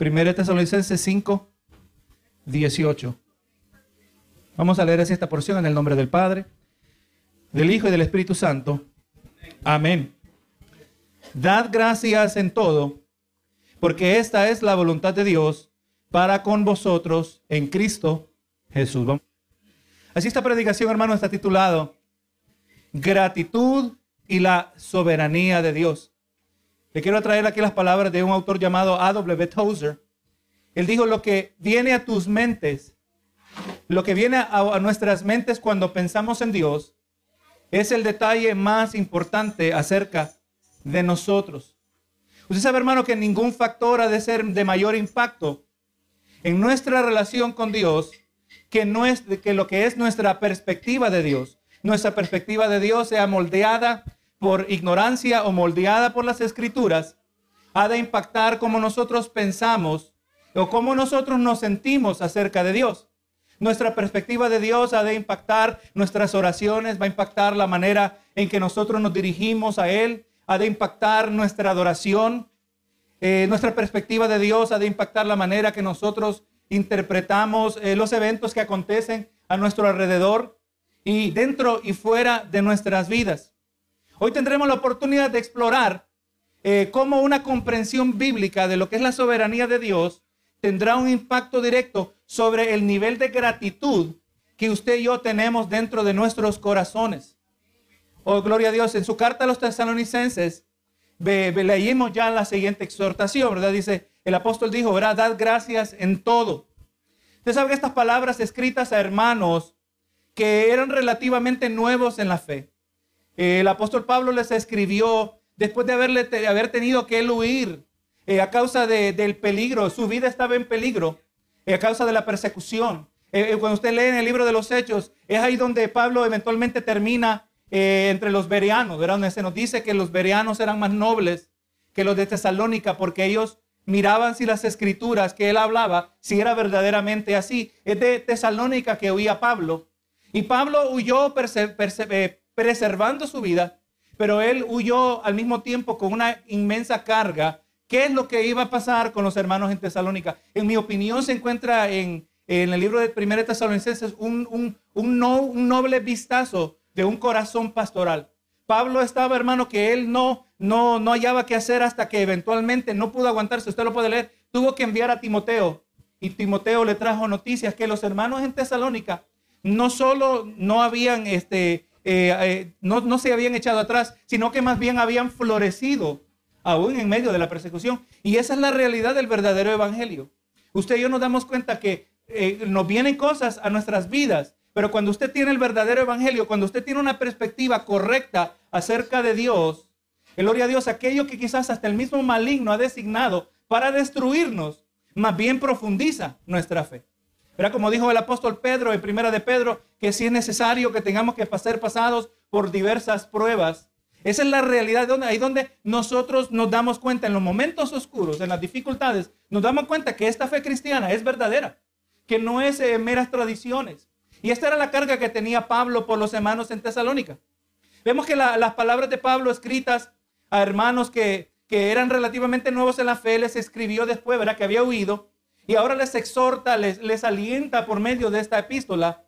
1 Tesalonicenses 5, 18. Vamos a leer así esta porción en el nombre del Padre, del Hijo y del Espíritu Santo. Amén. Dad gracias en todo, porque esta es la voluntad de Dios para con vosotros en Cristo Jesús. Así esta predicación, hermano, está titulado Gratitud y la soberanía de Dios. Le quiero traer aquí las palabras de un autor llamado A.W. Tozer. Él dijo, lo que viene a tus mentes, lo que viene a, nuestras mentes cuando pensamos en Dios, es el detalle más importante acerca de nosotros. Usted sabe, hermano, que ningún factor ha de ser de mayor impacto en nuestra relación con Dios que, que lo que es nuestra perspectiva de Dios. Nuestra perspectiva de Dios sea moldeada por ignorancia o moldeada por las escrituras, ha de impactar cómo nosotros pensamos o cómo nosotros nos sentimos acerca de Dios. Nuestra perspectiva de Dios ha de impactar nuestras oraciones, va a impactar la manera en que nosotros nos dirigimos a Él, ha de impactar nuestra adoración. Eh, nuestra perspectiva de Dios ha de impactar la manera que nosotros interpretamos eh, los eventos que acontecen a nuestro alrededor y dentro y fuera de nuestras vidas. Hoy tendremos la oportunidad de explorar eh, cómo una comprensión bíblica de lo que es la soberanía de Dios tendrá un impacto directo sobre el nivel de gratitud que usted y yo tenemos dentro de nuestros corazones. Oh, gloria a Dios. En su carta a los tesalonicenses, leímos ya la siguiente exhortación, ¿verdad? Dice, el apóstol dijo, ¿verdad? Dad gracias en todo. Usted sabe que estas palabras escritas a hermanos que eran relativamente nuevos en la fe, el apóstol Pablo les escribió después de haberle, haber tenido que él huir eh, a causa del peligro, su vida estaba en peligro, eh, a causa de la persecución. Eh, cuando usted lee en el libro de los Hechos, es ahí donde Pablo eventualmente termina entre los bereanos, ¿verdad? donde se nos dice que los bereanos eran más nobles que los de Tesalónica, porque ellos miraban si las escrituras que él hablaba, si era verdaderamente así. Es de Tesalónica que huía Pablo. Y Pablo huyó preservando su vida, pero él huyó al mismo tiempo con una inmensa carga. ¿Qué es lo que iba a pasar con los hermanos en Tesalónica? En mi opinión se encuentra en, el libro de Primera Tesalonicenses un, un, un, no, un noble vistazo de un corazón pastoral. Pablo estaba, hermano, que él no, no, no hallaba qué hacer hasta que eventualmente no pudo aguantarse. Usted lo puede leer. Tuvo que enviar a Timoteo. Y Timoteo le trajo noticias que los hermanos en Tesalónica no solo no habían este, eh, eh, no, se habían echado atrás, sino que más bien habían florecido aún en medio de la persecución. Y esa es la realidad del verdadero evangelio. Usted y yo nos damos cuenta que eh, nos vienen cosas a nuestras vidas, pero cuando usted tiene el verdadero evangelio, cuando usted tiene una perspectiva correcta acerca de Dios, gloria a Dios, aquello que quizás hasta el mismo maligno ha designado para destruirnos, más bien profundiza nuestra fe. Era como dijo el apóstol Pedro en primera de Pedro, que si es necesario que tengamos que ser pasados por diversas pruebas. Esa es la realidad, donde, ahí donde nosotros nos damos cuenta en los momentos oscuros, en las dificultades, nos damos cuenta que esta fe cristiana es verdadera, que no es eh, meras tradiciones. Y esta era la carga que tenía Pablo por los hermanos en Tesalónica. Vemos que las palabras de Pablo escritas a hermanos que, que eran relativamente nuevos en la fe, les escribió después, ¿verdad? Que había huido y ahora les exhorta, les, les alienta por medio de esta epístola.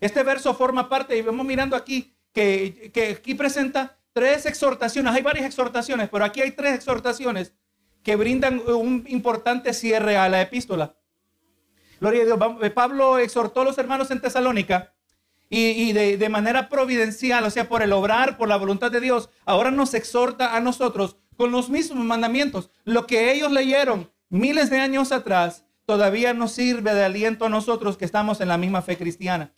Este verso forma parte, y vemos mirando aquí, que, que aquí presenta tres exhortaciones. Hay varias exhortaciones, pero aquí hay tres exhortaciones que brindan un importante cierre a la epístola. Gloria a Dios. Eh, Pablo exhortó a los hermanos en Tesalónica y, y de, de, manera providencial, o sea, por el obrar, por la voluntad de Dios, ahora nos exhorta a nosotros con los mismos mandamientos. Lo que ellos leyeron miles de años atrás, todavía nos sirve de aliento a nosotros que estamos en la misma fe cristiana.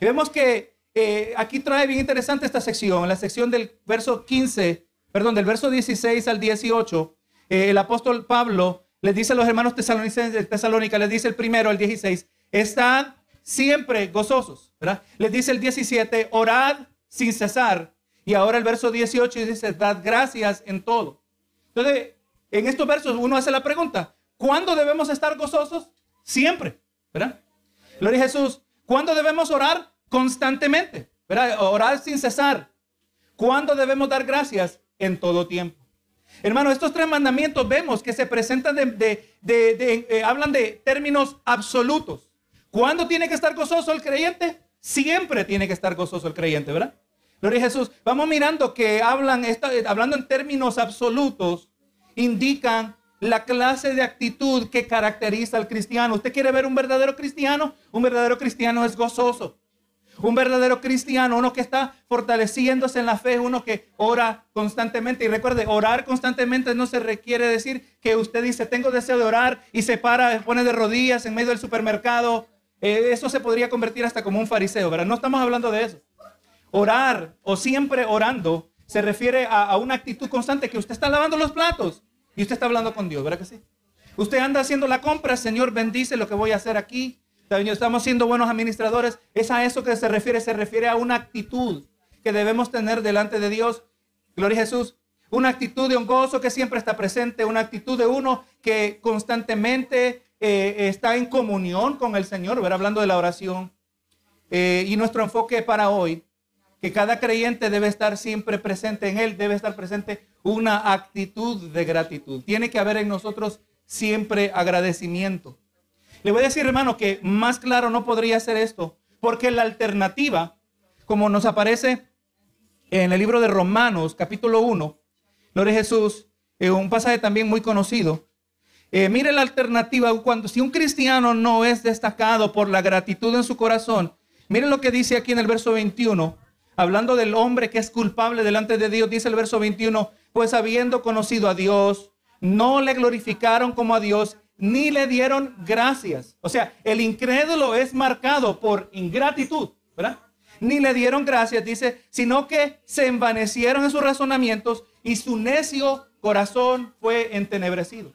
Y vemos que eh, aquí trae bien interesante esta sección, la sección del verso 15, perdón, del verso 16 al 18. Eh, el apóstol Pablo les dice a los hermanos tesalonicenses Tesalónica, les dice el primero, el 16, están siempre gozosos, ¿verdad? Les dice el 17, orad sin cesar. Y ahora el verso 18 dice, dad gracias en todo. Entonces, en estos versos uno hace la pregunta, ¿Cuándo debemos estar gozosos? Siempre, ¿verdad? Gloria a Jesús. ¿Cuándo debemos orar? Constantemente, ¿verdad? Orar sin cesar. ¿Cuándo debemos dar gracias? En todo tiempo. Hermano, estos tres mandamientos vemos que se presentan de, eh, hablan de términos absolutos. ¿Cuándo tiene que estar gozoso el creyente? Siempre tiene que estar gozoso el creyente, ¿verdad? Gloria a Jesús. Vamos mirando que hablan, hablando en términos absolutos, indican la clase de actitud que caracteriza al cristiano. ¿Usted quiere ver un verdadero cristiano? Un verdadero cristiano es gozoso. Un verdadero cristiano, uno que está fortaleciéndose en la fe, uno que ora constantemente. Y recuerde, orar constantemente no se requiere decir que usted dice, tengo deseo de orar y se para, se pone de rodillas en medio del supermercado. Eh, eso se podría convertir hasta como un fariseo, ¿verdad? No estamos hablando de eso. Orar o siempre orando se refiere a, a una actitud constante que usted está lavando los platos y usted está hablando con Dios, ¿verdad que sí? Usted anda haciendo la compra, Señor, bendice lo que voy a hacer aquí. Estamos siendo buenos administradores. Es a eso que se refiere. Se refiere a una actitud que debemos tener delante de Dios. Gloria a Jesús. Una actitud de un gozo que siempre está presente. Una actitud de uno que constantemente eh, está en comunión con el Señor. Ver hablando de la oración. Eh, y nuestro enfoque para hoy, que cada creyente debe estar siempre presente en Él, debe estar presente una actitud de gratitud. Tiene que haber en nosotros siempre agradecimiento. Le voy a decir, hermano, que más claro no podría ser esto, porque la alternativa, como nos aparece en el libro de Romanos, capítulo 1, Gloria Jesús, eh, un pasaje también muy conocido. Eh, mire la alternativa, cuando si un cristiano no es destacado por la gratitud en su corazón, mire lo que dice aquí en el verso 21, hablando del hombre que es culpable delante de Dios, dice el verso 21, pues habiendo conocido a Dios, no le glorificaron como a Dios, ni le dieron gracias. O sea, el incrédulo es marcado por ingratitud, ¿verdad? Ni le dieron gracias, dice, sino que se envanecieron en sus razonamientos y su necio corazón fue entenebrecido.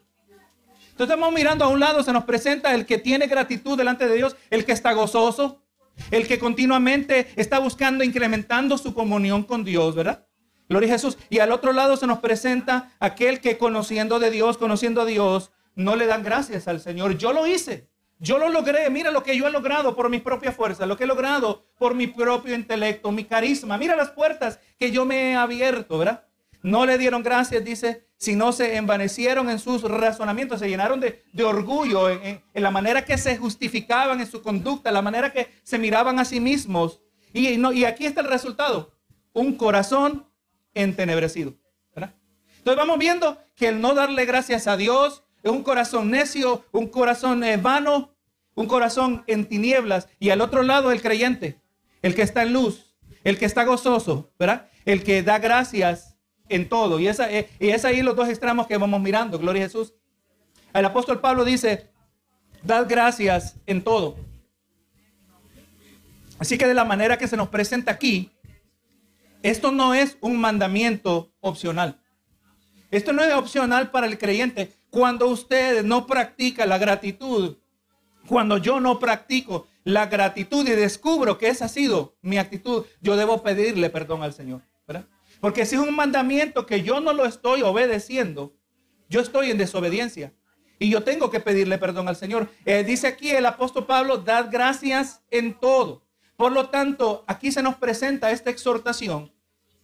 Entonces estamos mirando a un lado, se nos presenta el que tiene gratitud delante de Dios, el que está gozoso, el que continuamente está buscando, incrementando su comunión con Dios, ¿verdad? Gloria a Jesús. Y al otro lado se nos presenta aquel que conociendo de Dios, conociendo a Dios, no le dan gracias al Señor. Yo lo hice. Yo lo logré. Mira lo que yo he logrado por mi propia fuerza, lo que he logrado por mi propio intelecto, mi carisma. Mira las puertas que yo me he abierto, ¿verdad? No le dieron gracias, dice, sino se envanecieron en sus razonamientos, se llenaron de, orgullo en, la manera que se justificaban en su conducta, la manera que se miraban a sí mismos. Y, no, y aquí está el resultado, un corazón entenebrecido. ¿verdad? Entonces vamos viendo que el no darle gracias a Dios, es un corazón necio, un corazón eh, vano, un corazón en tinieblas. Y al otro lado el creyente, el que está en luz, el que está gozoso, ¿verdad? El que da gracias en todo. Y, esa, eh, y es ahí los dos extremos que vamos mirando. Gloria a Jesús. El apóstol Pablo dice, dad gracias en todo. Así que de la manera que se nos presenta aquí, esto no es un mandamiento opcional. Esto no es opcional para el creyente. Cuando usted no practica la gratitud, cuando yo no practico la gratitud y descubro que esa ha sido mi actitud, yo debo pedirle perdón al Señor. Porque si es un mandamiento que yo no lo estoy obedeciendo, yo estoy en desobediencia. Y yo tengo que pedirle perdón al Señor. Eh, dice aquí el apóstol Pablo, dad gracias en todo. Por lo tanto, aquí se nos presenta esta exhortación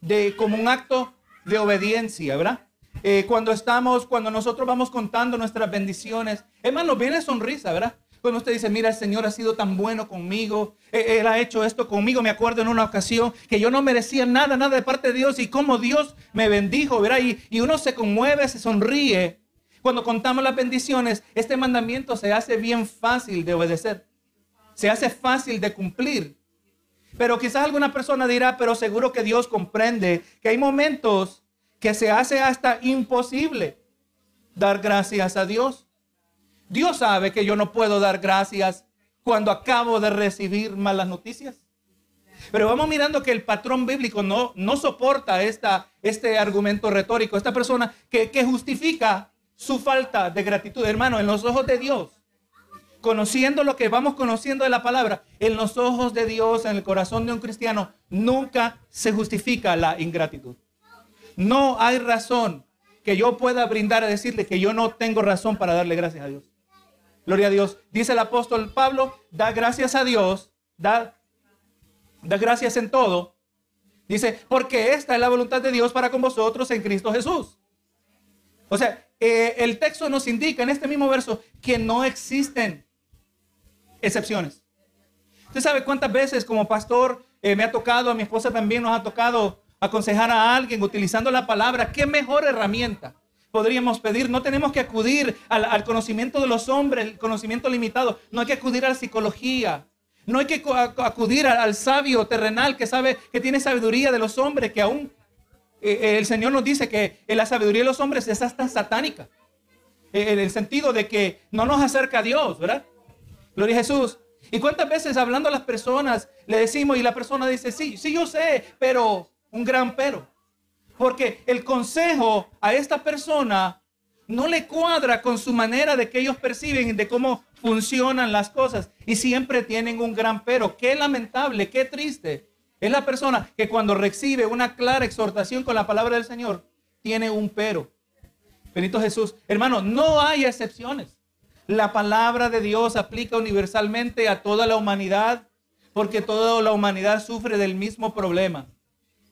de como un acto de obediencia, ¿verdad? Eh, cuando estamos, cuando nosotros vamos contando nuestras bendiciones, hermano, viene sonrisa, ¿verdad? Cuando usted dice, mira, el Señor ha sido tan bueno conmigo, eh, Él ha hecho esto conmigo. Me acuerdo en una ocasión que yo no merecía nada, nada de parte de Dios y cómo Dios me bendijo, ¿verdad? Y, y uno se conmueve, se sonríe. Cuando contamos las bendiciones, este mandamiento se hace bien fácil de obedecer, se hace fácil de cumplir. Pero quizás alguna persona dirá, pero seguro que Dios comprende que hay momentos que se hace hasta imposible dar gracias a Dios. Dios sabe que yo no puedo dar gracias cuando acabo de recibir malas noticias. Pero vamos mirando que el patrón bíblico no, no soporta esta, este argumento retórico, esta persona que, que justifica su falta de gratitud. Hermano, en los ojos de Dios, conociendo lo que vamos conociendo de la palabra, en los ojos de Dios, en el corazón de un cristiano, nunca se justifica la ingratitud. No hay razón que yo pueda brindar a decirle que yo no tengo razón para darle gracias a Dios. Gloria a Dios. Dice el apóstol Pablo, da gracias a Dios, da, da gracias en todo. Dice, porque esta es la voluntad de Dios para con vosotros en Cristo Jesús. O sea, eh, el texto nos indica en este mismo verso que no existen excepciones. Usted sabe cuántas veces como pastor eh, me ha tocado, a mi esposa también nos ha tocado aconsejar a alguien utilizando la palabra. ¿Qué mejor herramienta podríamos pedir? No tenemos que acudir al, conocimiento de los hombres, el conocimiento limitado. No hay que acudir a la psicología. No hay que acudir al, sabio terrenal que sabe que tiene sabiduría de los hombres, que aún eh, eh, el Señor nos dice que la sabiduría de los hombres es hasta satánica. en el sentido de que no nos acerca a Dios, ¿verdad? Gloria a Jesús. ¿Y cuántas veces hablando a las personas le decimos y la persona dice, sí, sí yo sé, pero un gran pero? Porque el consejo a esta persona no le cuadra con su manera de que ellos perciben, de cómo funcionan las cosas. Y siempre tienen un gran pero. Qué lamentable, qué triste. Es la persona que cuando recibe una clara exhortación con la palabra del Señor, tiene un pero. Benito Jesús. Hermano, no hay excepciones. La palabra de Dios aplica universalmente a toda la humanidad porque toda la humanidad sufre del mismo problema.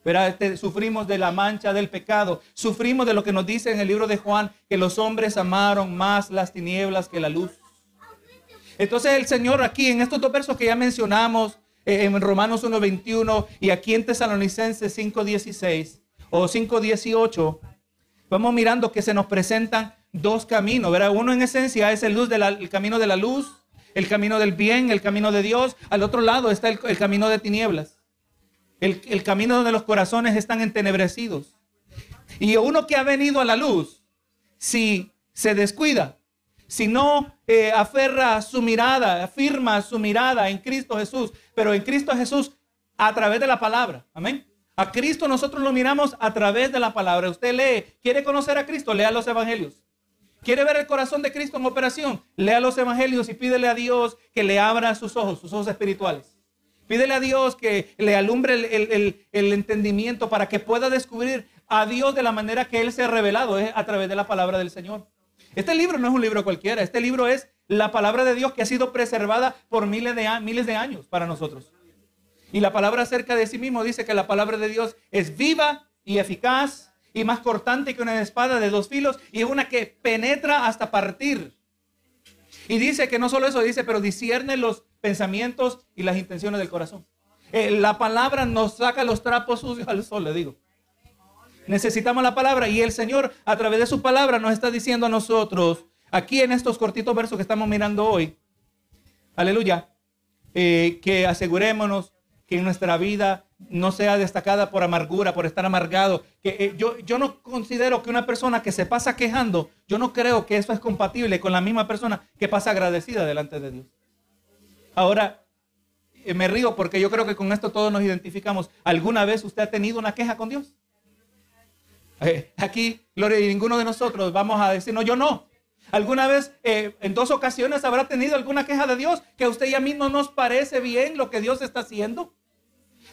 Pero este, sufrimos de la mancha del pecado. Sufrimos de lo que nos dice en el libro de Juan, que los hombres amaron más las tinieblas que la luz. Entonces el Señor aquí en estos dos versos que ya mencionamos, eh, en Romanos 1.21 y aquí en Tesalonicenses 5.16 o 5.18, vamos mirando que se nos presentan dos caminos, ¿verdad? Uno en esencia es el, luz el camino de la luz, el camino del bien, el camino de Dios. Al otro lado está el, camino de tinieblas, el, el, camino donde los corazones están entenebrecidos. Y uno que ha venido a la luz, si se descuida, si no eh, aferra su mirada, afirma su mirada en Cristo Jesús, pero en Cristo Jesús a través de la palabra. Amén. A Cristo nosotros lo miramos a través de la palabra. Usted lee, quiere conocer a Cristo, lea los evangelios. ¿Quiere ver el corazón de Cristo en operación? Lea los evangelios y pídele a Dios que le abra sus ojos, sus ojos espirituales. Pídele a Dios que le alumbre el, entendimiento para que pueda descubrir a Dios de la manera que Él se ha revelado, es a través de la palabra del Señor. Este libro no es un libro cualquiera, este libro es la palabra de Dios que ha sido preservada por miles de, años para nosotros. Y la palabra acerca de sí mismo dice que la palabra de Dios es viva y eficaz y más cortante que una espada de dos filos y una que penetra hasta partir. Y dice que no solo eso, dice, pero discierne los pensamientos y las intenciones del corazón. Eh, la palabra nos saca los trapos sucios al sol, le digo. Necesitamos la palabra y el Señor a través de su palabra nos está diciendo a nosotros, aquí en estos cortitos versos que estamos mirando hoy, aleluya, eh, que asegurémonos que nuestra vida no sea destacada por amargura, por estar amargado. Que, eh, yo, yo no considero que una persona que se pasa quejando, yo no creo que eso es compatible con la misma persona que pasa agradecida delante de Dios. Ahora, eh, me río porque yo creo que con esto todos nos identificamos. ¿Alguna vez usted ha tenido una queja con Dios? Eh, aquí, Gloria, y ninguno de nosotros vamos a decir, no, yo no. ¿Alguna vez, en dos ocasiones, habrá tenido alguna queja de Dios que a usted y a mí no nos parece bien lo que Dios está haciendo?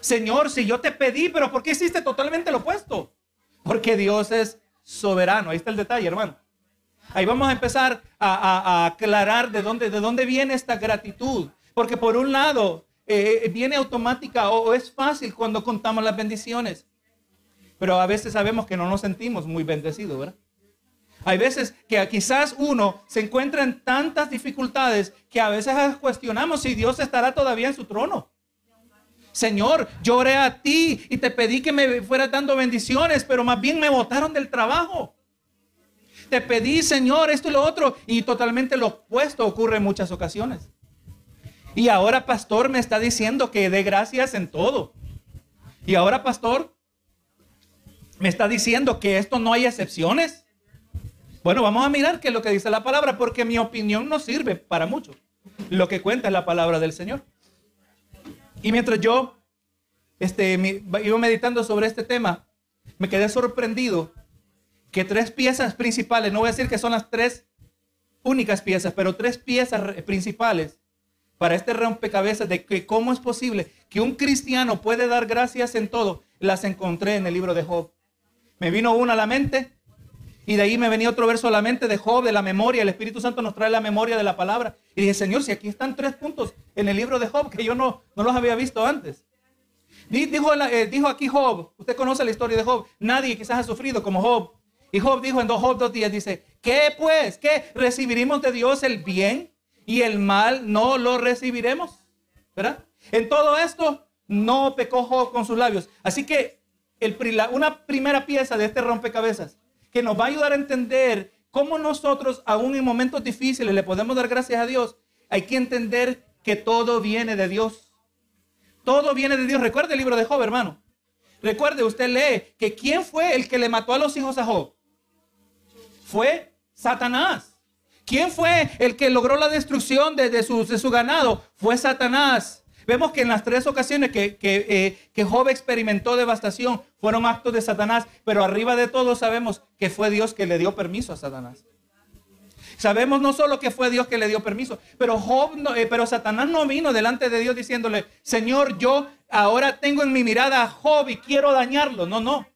Señor, si yo te pedí, pero ¿por qué hiciste totalmente lo opuesto? Porque Dios es soberano. Ahí está el detalle, hermano. Ahí vamos a empezar a, aclarar de dónde, de dónde viene esta gratitud. Porque por un lado, eh, viene automática o, es fácil cuando contamos las bendiciones. Pero a veces sabemos que no nos sentimos muy bendecidos, ¿verdad? Hay veces que quizás uno se encuentra en tantas dificultades que a veces cuestionamos si Dios estará todavía en su trono. Señor, lloré a ti y te pedí que me fueras dando bendiciones, pero más bien me botaron del trabajo. Te pedí, Señor, esto y lo otro, y totalmente lo opuesto ocurre en muchas ocasiones. Y ahora, pastor, me está diciendo que dé gracias en todo. Y ahora, pastor, me está diciendo que esto no hay excepciones. Bueno, vamos a mirar qué es lo que dice la palabra, porque mi opinión no sirve para mucho. Lo que cuenta es la palabra del Señor. Y mientras yo este, iba meditando sobre este tema, me quedé sorprendido que tres piezas principales, no voy a decir que son las tres únicas piezas, pero tres piezas principales para este rompecabezas de que cómo es posible que un cristiano puede dar gracias en todo, las encontré en el libro de Job. Me vino una a la mente y de ahí me venía otro verso a la mente de Job, de la memoria. El Espíritu Santo nos trae la memoria de la palabra. Y dije, Señor, si aquí están tres puntos en el libro de Job que yo no, no los había visto antes. Dijo, eh, dijo aquí Job, usted conoce la historia de Job, nadie quizás ha sufrido como Job. Y Job dijo en Job 2.10, dice, ¿qué pues? ¿Qué? ¿Recibiremos de Dios el bien y el mal no lo recibiremos? ¿Verdad? En todo esto no pecó Job con sus labios. Así que el, una primera pieza de este rompecabezas que nos va a ayudar a entender cómo nosotros, aún en momentos difíciles, le podemos dar gracias a Dios, hay que entender que todo viene de Dios. Todo viene de Dios. Recuerde el libro de Job, hermano. Recuerde, usted lee que quién fue el que le mató a los hijos a Job. Fue Satanás. ¿Quién fue el que logró la destrucción de, su, ganado? Fue Satanás. Vemos que en las tres ocasiones que, que, eh, que Job experimentó devastación fueron actos de Satanás, pero arriba de todo sabemos que fue Dios que le dio permiso a Satanás. Sabemos no solo que fue Dios que le dio permiso, pero Job, eh, pero Satanás no vino delante de Dios diciéndole, Señor, yo ahora tengo en mi mirada a Job y quiero dañarlo. No, no.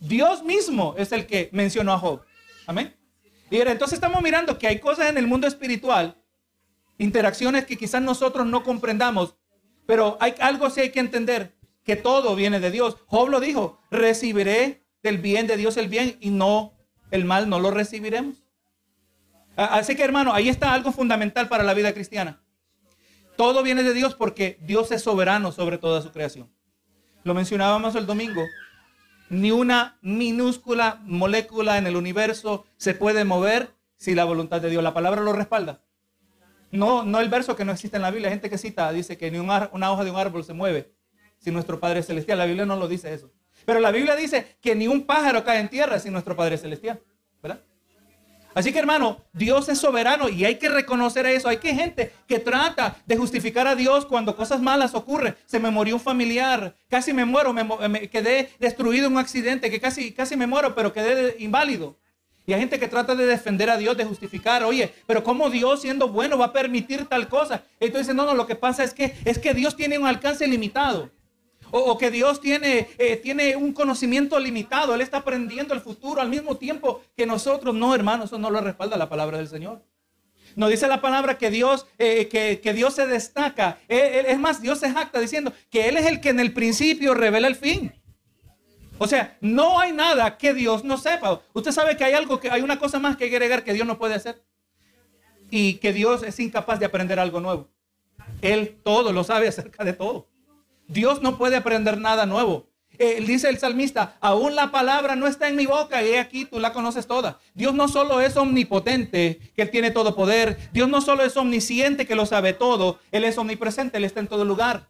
Dios mismo es el que mencionó a Job. Amén. Y entonces estamos mirando que hay cosas en el mundo espiritual, interacciones que quizás nosotros no comprendamos, pero hay algo sí hay que entender, que todo viene de Dios. Job lo dijo, recibiré del bien de Dios el bien y no el mal no lo recibiremos. Así que hermano, ahí está algo fundamental para la vida cristiana. Todo viene de Dios porque Dios es soberano sobre toda su creación. Lo mencionábamos el domingo. Ni una minúscula molécula en el universo se puede mover si la voluntad de Dios. La palabra lo respalda. No, no el verso que no existe en la Biblia. Gente que cita, dice que ni una hoja de un árbol se mueve si nuestro Padre Celestial. La Biblia no lo dice eso. Pero la Biblia dice que ni un pájaro cae en tierra sin nuestro Padre Celestial. Así que hermano, Dios es soberano y hay que reconocer eso. Hay que gente que trata de justificar a Dios cuando cosas malas ocurren. Se me murió un familiar, casi me muero, me, quedé destruido en un accidente, que casi, casi me muero, pero quedé inválido. Y hay gente que trata de defender a Dios, de justificar, oye, pero ¿cómo Dios siendo bueno va a permitir tal cosa? Entonces, no, no, lo que pasa es que, es que Dios tiene un alcance limitado o, que Dios tiene, eh, tiene un conocimiento limitado, Él está aprendiendo el futuro al mismo tiempo que nosotros. No, hermano, eso no lo respalda la palabra del Señor. Nos dice la palabra que Dios, eh, que, Dios se destaca. es más, Dios se jacta diciendo que Él es el que en el principio revela el fin. O sea, no hay nada que Dios no sepa. Usted sabe que hay algo, que hay una cosa más que que agregar que Dios no puede hacer. Y que Dios es incapaz de aprender algo nuevo. Él todo lo sabe acerca de todo. Dios no puede aprender nada nuevo. Eh, dice el salmista, aún la palabra no está en mi boca y aquí tú la conoces toda. Dios no solo es omnipotente, que Él tiene todo poder. Dios no solo es omnisciente, que lo sabe todo. Él es omnipresente, Él está en todo lugar.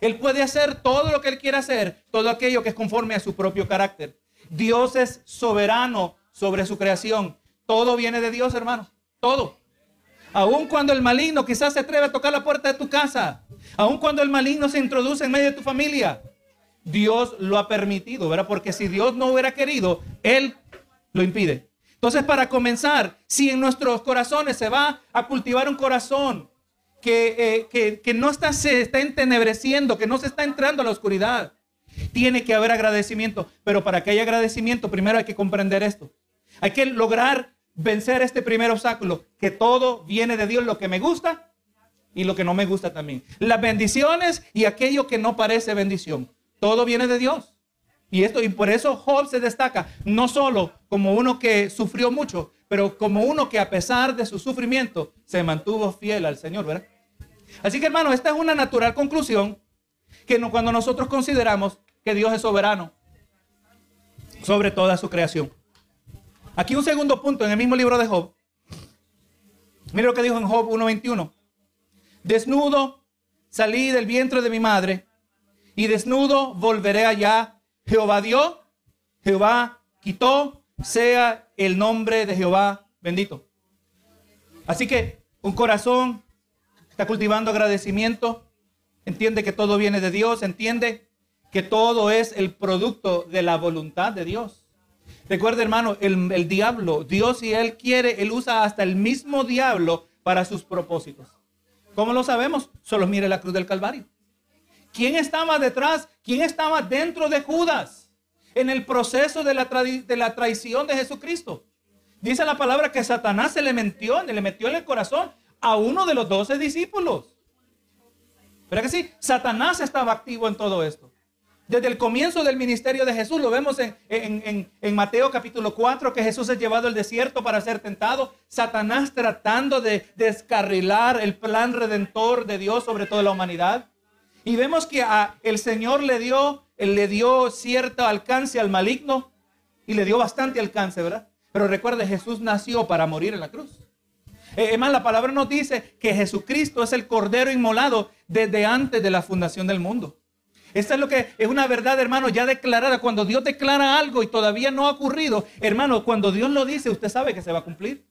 Él puede hacer todo lo que Él quiera hacer, todo aquello que es conforme a su propio carácter. Dios es soberano sobre su creación. Todo viene de Dios, hermano. Todo. Aun cuando el maligno quizás se atreve a tocar la puerta de tu casa, aun cuando el maligno se introduce en medio de tu familia, Dios lo ha permitido, ¿verdad? Porque si Dios no hubiera querido, Él lo impide. Entonces, para comenzar, si en nuestros corazones se va a cultivar un corazón que, eh, que, no está, se está entenebreciendo, que no se está entrando a la oscuridad, tiene que haber agradecimiento. Pero para que haya agradecimiento, primero hay que comprender esto. Hay que lograr vencer este primer obstáculo, que todo viene de Dios, lo que me gusta y lo que no me gusta también. Las bendiciones y aquello que no parece bendición. Todo viene de Dios. Y esto y por eso Job se destaca no solo como uno que sufrió mucho, pero como uno que a pesar de su sufrimiento se mantuvo fiel al Señor, ¿verdad? Así que hermano, esta es una natural conclusión que no, cuando nosotros consideramos que Dios es soberano sobre toda su creación. Aquí un segundo punto en el mismo libro de Job. Mira lo que dijo en Job 1.21. Desnudo salí del vientre de mi madre y desnudo volveré allá. Jehová dio, Jehová quitó, sea el nombre de Jehová bendito. Así que un corazón está cultivando agradecimiento, entiende que todo viene de Dios, entiende que todo es el producto de la voluntad de Dios. Recuerda, hermano, el, diablo, Dios si Él quiere, Él usa hasta el mismo diablo para sus propósitos. ¿Cómo lo sabemos? Solo mire la cruz del Calvario. ¿Quién estaba detrás? ¿Quién estaba dentro de Judas? En el proceso de la, traición de Jesucristo. Dice la palabra que Satanás se le metió, le metió en el corazón a uno de los doce discípulos. ¿Verdad que sí? Satanás estaba activo en todo esto. Desde el comienzo del ministerio de Jesús, lo vemos en, Mateo capítulo 4, que Jesús es llevado al desierto para ser tentado. Satanás tratando de descarrilar el plan redentor de Dios sobre toda la humanidad. Y vemos que el Señor le dio, le dio cierto alcance al maligno y le dio bastante alcance, ¿verdad? Pero recuerde, Jesús nació para morir en la cruz. Eh, es más, la palabra nos dice que Jesucristo es el Cordero inmolado desde antes de la fundación del mundo. Esta es lo que es una verdad, hermano, ya declarada. Cuando Dios declara algo y todavía no ha ocurrido, hermano, cuando Dios lo dice, usted sabe que se va a cumplir.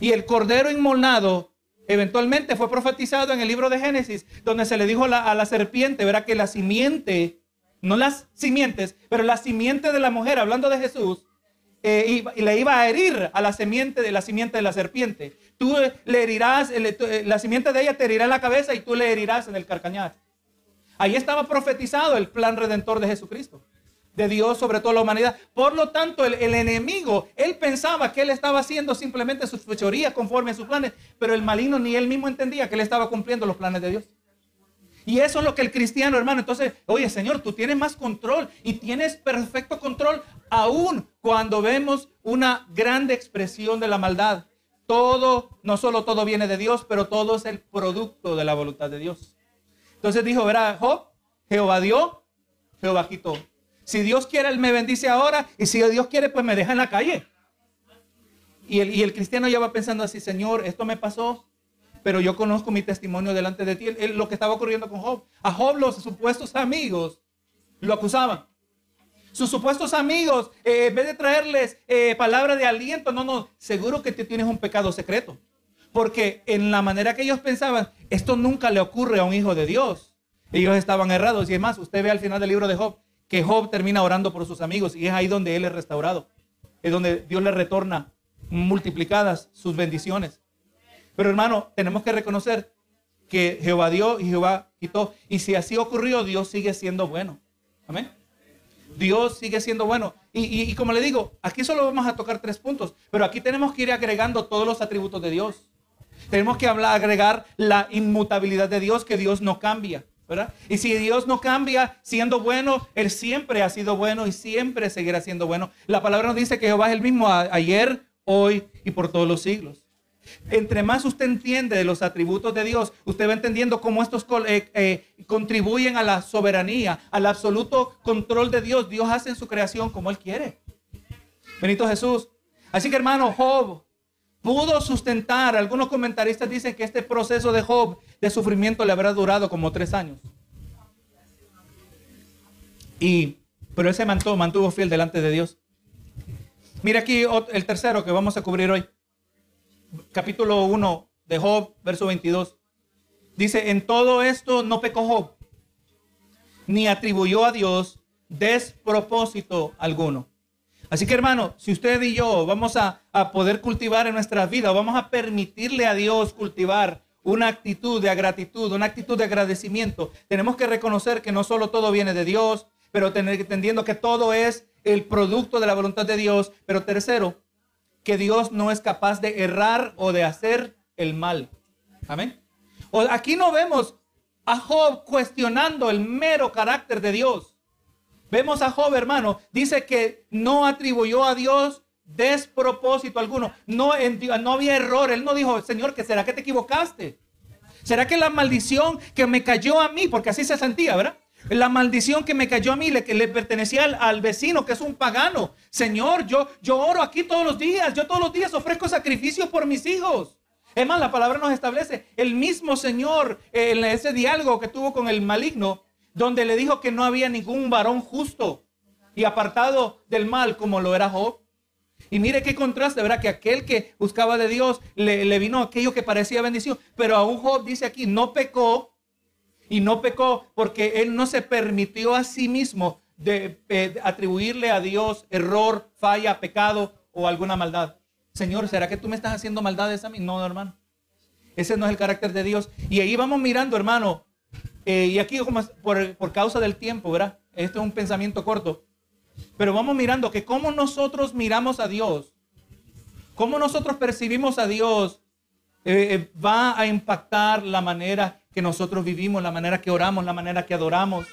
Y el Cordero inmolado eventualmente fue profetizado en el libro de Génesis, donde se le dijo a la, serpiente, verá que la simiente, no las simientes, pero la simiente de la mujer, hablando de Jesús, eh, y, le iba a herir a la simiente de la simiente de la serpiente. Tú le herirás, eh, la simiente de ella te herirá en la cabeza y tú le herirás en el carcañar. Ahí estaba profetizado el plan redentor de Jesucristo, de Dios sobre toda la humanidad. Por lo tanto, el, el enemigo, él pensaba que él estaba haciendo simplemente sus fechorías conforme a sus planes, pero el maligno ni él mismo entendía que él estaba cumpliendo los planes de Dios. Y eso es lo que el cristiano, hermano, entonces, oye Señor, tú tienes más control y tienes perfecto control aún cuando vemos una grande expresión de la maldad. Todo, no solo todo viene de Dios, pero todo es el producto de la voluntad de Dios. Entonces dijo, verá, Job, Jehová dio, Jehová quitó. Si Dios quiere, Él me bendice ahora, y si Dios quiere, pues me deja en la calle. Y el, cristiano ya va pensando así, Señor, esto me pasó, pero yo conozco mi testimonio delante de ti. lo que estaba ocurriendo con Job. A Job los supuestos amigos lo acusaban. Sus supuestos amigos, eh, en vez de traerles eh, palabra de aliento, no, no, seguro que tú tienes un pecado secreto. Porque en la manera que ellos pensaban, esto nunca le ocurre a un hijo de Dios. Ellos estaban errados. Y además, usted ve al final del libro de Job que Job termina orando por sus amigos y es ahí donde él es restaurado. Es donde Dios le retorna multiplicadas sus bendiciones. Pero hermano, tenemos que reconocer que Jehová dio y Jehová quitó. Y si así ocurrió, Dios sigue siendo bueno. Amén. Dios sigue siendo bueno. Y, como le digo, aquí solo vamos a tocar tres puntos, pero aquí tenemos que ir agregando todos los atributos de Dios. Tenemos que hablar, agregar la inmutabilidad de Dios, que Dios no cambia. ¿verdad? Y si Dios no cambia siendo bueno, Él siempre ha sido bueno y siempre seguirá siendo bueno. La palabra nos dice que Jehová es el mismo ayer, hoy y por todos los siglos. Entre más usted entiende de los atributos de Dios, usted va entendiendo cómo estos eh, eh, contribuyen a la soberanía, al absoluto control de Dios. Dios hace en su creación como Él quiere. Benito Jesús. Así que hermano, Job pudo sustentar. Algunos comentaristas dicen que este proceso de Job de sufrimiento le habrá durado como tres años. Y, pero él se mantuvo, mantuvo fiel delante de Dios. Mira aquí el tercero que vamos a cubrir hoy capítulo 1 de Job, verso 22. Dice, en todo esto no pecó Job, ni atribuyó a Dios despropósito alguno. Así que hermano, si usted y yo vamos a, poder cultivar en nuestra vida, vamos a permitirle a Dios cultivar una actitud de gratitud, una actitud de agradecimiento, tenemos que reconocer que no solo todo viene de Dios, pero entendiendo que todo es el producto de la voluntad de Dios. Pero tercero, que Dios no es capaz de errar o de hacer el mal. Amén. aquí no vemos a Job cuestionando el mero carácter de Dios. Vemos a Job, hermano, dice que no atribuyó a Dios despropósito alguno. No, no había error. Él no dijo, Señor, ¿que será que te equivocaste? ¿Será que la maldición que me cayó a mí, porque así se sentía, ¿verdad? La maldición que me cayó a mí, le, que le pertenecía al, vecino, que es un pagano. Señor, yo, yo oro aquí todos los días. Yo todos los días ofrezco sacrificios por mis hijos. Es más, la palabra nos establece el mismo Señor en ese diálogo que tuvo con el maligno, donde le dijo que no había ningún varón justo y apartado del mal como lo era Job. Y mire qué contraste, ¿verdad? Que aquel que buscaba de Dios le, le vino aquello que parecía bendición, pero aún Job dice aquí, no pecó y no pecó porque él no se permitió a sí mismo de, atribuirle a Dios error, falla, pecado o alguna maldad. Señor, ¿será que tú me estás haciendo maldades a mí? No, hermano. Ese no es el carácter de Dios. Y ahí vamos mirando, hermano. Eh, y aquí por, por causa del tiempo, ¿verdad? Esto es un pensamiento corto. Pero vamos mirando que cómo nosotros miramos a Dios, cómo nosotros percibimos a Dios, eh, eh, va a impactar la manera que nosotros vivimos, la manera que oramos, la manera que adoramos.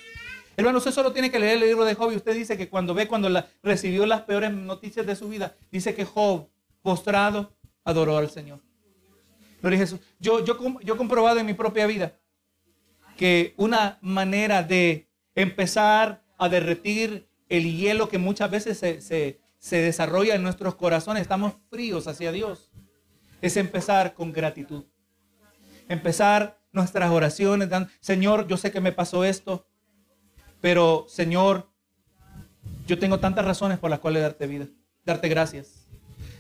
Hermano, usted solo tiene que leer el libro de Job y usted dice que cuando ve, cuando recibió las peores noticias de su vida, dice que Job, postrado, adoró al Señor. Gloria Jesús. Yo, yo, yo he comprobado en mi propia vida que una manera de empezar a derretir el hielo que muchas veces se, se desarrolla en nuestros corazones, estamos fríos hacia Dios, es empezar con gratitud. Empezar nuestras oraciones, Señor, yo sé que me pasó esto, pero Señor, yo tengo tantas razones por las cuales darte vida, darte gracias.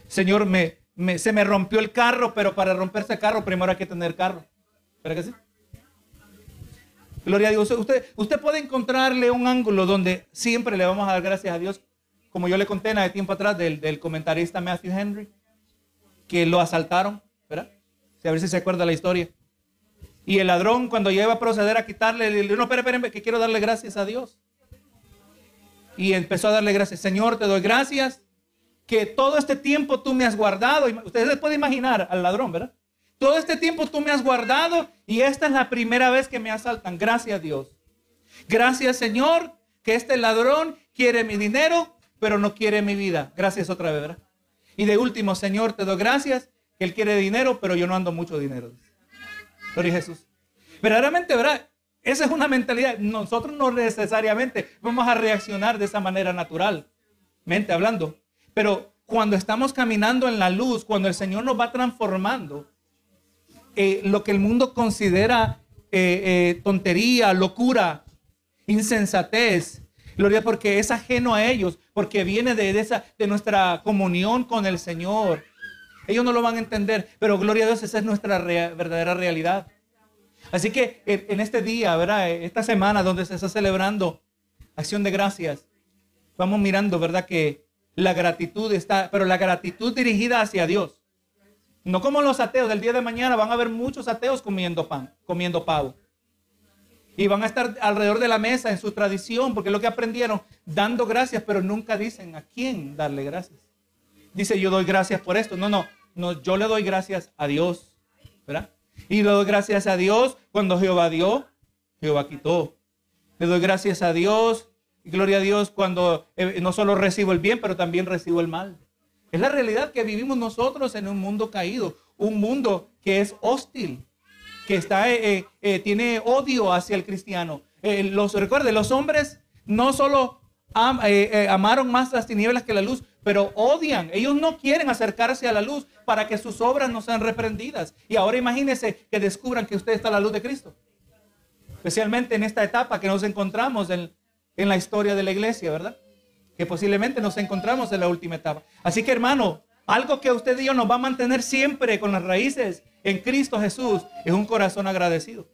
Señor, me, se me rompió el carro, pero para romperse el carro primero hay que tener carro. ¿Verdad que sí? Gloria a Dios. Usted, usted puede encontrarle un ángulo donde siempre le vamos a dar gracias a Dios, como yo le conté hace tiempo atrás del, del comentarista Matthew Henry, que lo asaltaron, ¿verdad? A ver si se acuerda la historia. Y el ladrón, cuando iba a proceder a quitarle, le dijo, no, espera, espera, que quiero darle gracias a Dios. Y empezó a darle gracias. Señor, te doy gracias que todo este tiempo tú me has guardado. Ustedes pueden imaginar al ladrón, ¿verdad? Todo este tiempo tú me has guardado y esta es la primera vez que me asaltan. Gracias Dios. Gracias Señor, que este ladrón quiere mi dinero, pero no quiere mi vida. Gracias otra vez, ¿verdad? Y de último, Señor, te doy gracias que él quiere dinero, pero yo no ando mucho dinero. Gloria Jesús. Verdaderamente, ¿verdad? Esa es una mentalidad. Nosotros no necesariamente vamos a reaccionar de esa manera naturalmente hablando. Pero cuando estamos caminando en la luz, cuando el Señor nos va transformando, eh, lo que el mundo considera eh, eh, tontería, locura, insensatez, gloria porque es ajeno a ellos, porque viene de, nuestra comunión con el Señor. Ellos no lo van a entender, pero gloria a Dios, esa es nuestra verdadera realidad. Así que en este día, ¿verdad? Esta semana donde se está celebrando acción de gracias, vamos mirando, ¿verdad? Que la gratitud está, pero la gratitud dirigida hacia Dios. No como los ateos del día de mañana, van a haber muchos ateos comiendo pan, comiendo pavo. Y van a estar alrededor de la mesa en su tradición, porque es lo que aprendieron, dando gracias, pero nunca dicen a quién darle gracias. Dice, yo doy gracias por esto. No, no, no, yo le doy gracias a Dios, ¿verdad? Y le doy gracias a Dios cuando Jehová dio, Jehová quitó. Le doy gracias a Dios, y gloria a Dios cuando eh, no solo recibo el bien, pero también recibo el mal. Es la realidad que vivimos nosotros en un mundo caído, un mundo que es hostil, que está, eh, eh, tiene odio hacia el cristiano. los recuerde, los hombres no solo amaron más las tinieblas que la luz, pero odian. Ellos no quieren acercarse a la luz para que sus obras no sean reprendidas. Y ahora imagínense que descubran que usted está a la luz de Cristo. Especialmente en esta etapa que nos encontramos en, en la historia de la iglesia, ¿verdad? Que posiblemente nos encontramos en la última etapa. Así que hermano, algo que usted y yo nos va a mantener siempre con las raíces en Cristo Jesús es un corazón agradecido.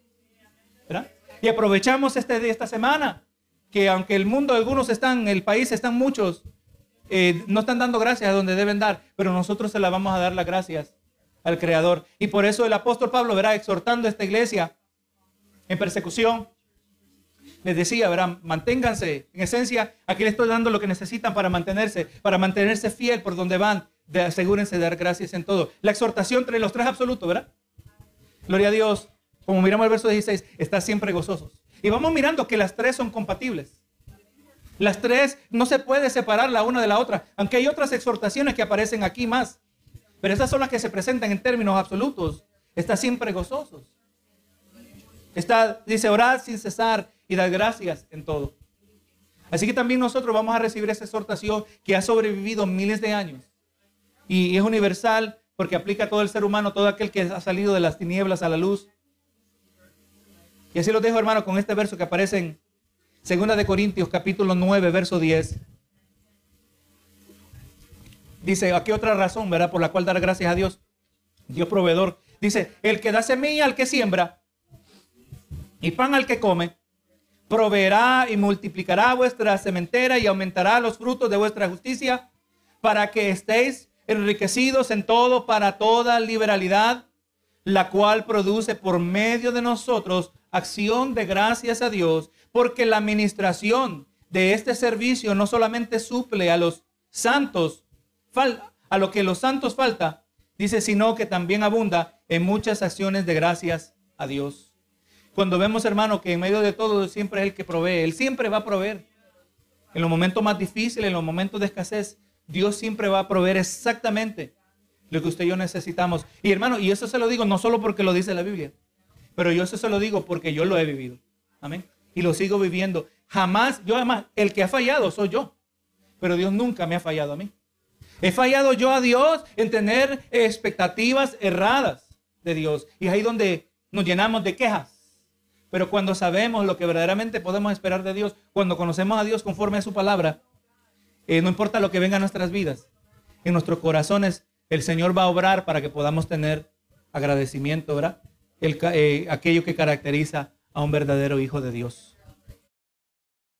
¿verdad? Y aprovechamos este día, esta semana, que aunque el mundo, algunos están, el país están muchos eh, no están dando gracias a donde deben dar, pero nosotros se la vamos a dar las gracias al Creador. Y por eso el apóstol Pablo, verá, exhortando a esta iglesia en persecución, les decía, verán, manténganse, en esencia, aquí les estoy dando lo que necesitan para mantenerse, para mantenerse fiel por donde van, de, asegúrense de dar gracias en todo. La exhortación entre los tres absolutos, ¿verdad? Gloria a Dios, como miramos el verso 16, está siempre gozosos. Y vamos mirando que las tres son compatibles. Las tres no se puede separar la una de la otra, aunque hay otras exhortaciones que aparecen aquí más. Pero esas son las que se presentan en términos absolutos. Está siempre gozosos. Está, dice, orar sin cesar y dar gracias en todo. Así que también nosotros vamos a recibir esa exhortación que ha sobrevivido miles de años. Y es universal porque aplica a todo el ser humano, todo aquel que ha salido de las tinieblas a la luz. Y así lo dejo, hermano, con este verso que aparece en Segunda de Corintios capítulo 9, verso 10. Dice, aquí otra razón, ¿verdad? Por la cual dar gracias a Dios. Dios proveedor. Dice, el que da semilla al que siembra y pan al que come, proveerá y multiplicará vuestra sementera y aumentará los frutos de vuestra justicia para que estéis enriquecidos en todo para toda liberalidad, la cual produce por medio de nosotros acción de gracias a Dios porque la administración de este servicio no solamente suple a los santos, a lo que los santos falta, dice, sino que también abunda en muchas acciones de gracias a Dios. Cuando vemos, hermano, que en medio de todo siempre es el que provee, Él siempre va a proveer. En los momentos más difíciles, en los momentos de escasez, Dios siempre va a proveer exactamente lo que usted y yo necesitamos. Y hermano, y eso se lo digo no solo porque lo dice la Biblia, pero yo eso se lo digo porque yo lo he vivido. Amén. Y lo sigo viviendo. Jamás, yo además, el que ha fallado soy yo. Pero Dios nunca me ha fallado a mí. He fallado yo a Dios en tener expectativas erradas de Dios. Y es ahí donde nos llenamos de quejas. Pero cuando sabemos lo que verdaderamente podemos esperar de Dios, cuando conocemos a Dios conforme a su palabra, eh, no importa lo que venga a nuestras vidas, en nuestros corazones el Señor va a obrar para que podamos tener agradecimiento, ¿verdad? Eh, aquello que caracteriza a un verdadero hijo de Dios.